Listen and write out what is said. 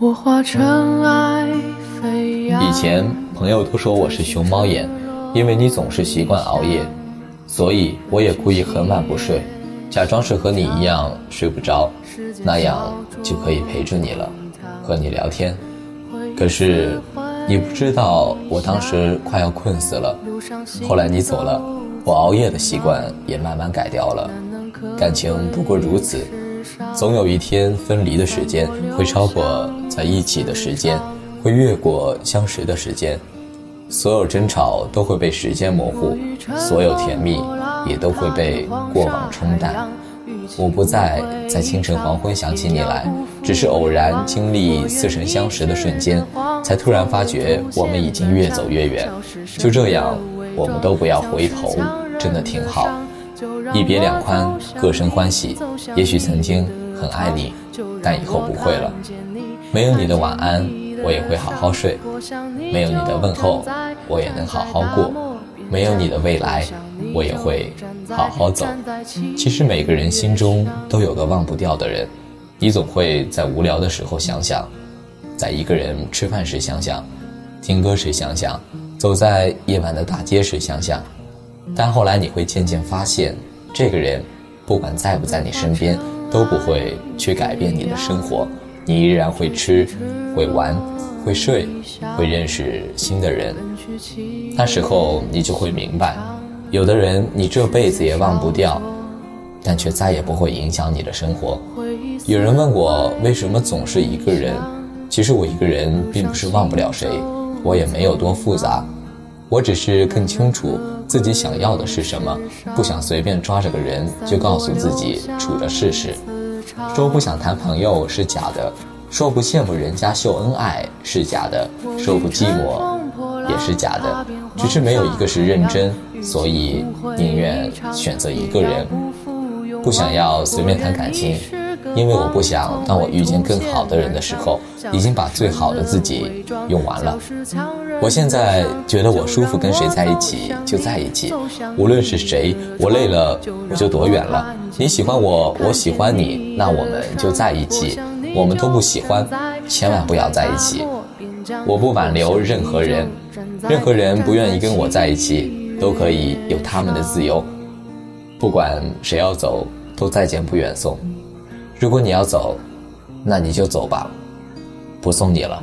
我化尘埃飞扬。以前朋友都说我是熊猫眼，因为你总是习惯熬夜，所以我也故意很晚不睡，假装是和你一样睡不着，那样就可以陪着你了，和你聊天。可是你不知道，我当时快要困死了。后来你走了，我熬夜的习惯也慢慢改掉了。感情不过如此。总有一天，分离的时间会超过在一起的时间，会越过相识的时间。所有争吵都会被时间模糊，所有甜蜜也都会被过往冲淡。我不再在清晨黄昏想起你来，只是偶然经历似曾相识的瞬间，才突然发觉我们已经越走越远。就这样，我们都不要回头，真的挺好。一别两宽，各生欢喜。也许曾经很爱你，但以后不会了。没有你的晚安，我也会好好睡；没有你的问候，我也能好好过；没有你的未来，我也会好好走。其实每个人心中都有个忘不掉的人，你总会在无聊的时候想想，在一个人吃饭时想想，听歌时想想，走在夜晚的大街时想想。但后来你会渐渐发现，这个人，不管在不在你身边，都不会去改变你的生活。你依然会吃，会玩，会睡，会认识新的人。那时候你就会明白，有的人你这辈子也忘不掉，但却再也不会影响你的生活。有人问我为什么总是一个人，其实我一个人并不是忘不了谁，我也没有多复杂，我只是更清楚。自己想要的是什么？不想随便抓着个人就告诉自己处着试试。说不想谈朋友是假的，说不羡慕人家秀恩爱是假的，说不寂寞也是假的。只是没有一个是认真，所以宁愿选择一个人。不想要随便谈感情，因为我不想当我遇见更好的人的时候，已经把最好的自己用完了。我现在觉得我舒服，跟谁在一起就在一起，无论是谁，我累了我就躲远了。你喜欢我，我喜欢你，那我们就在一起。我们都不喜欢，千万不要在一起。我不挽留任何人，任何人不愿意跟我在一起，都可以有他们的自由。不管谁要走，都再见不远送。如果你要走，那你就走吧，不送你了。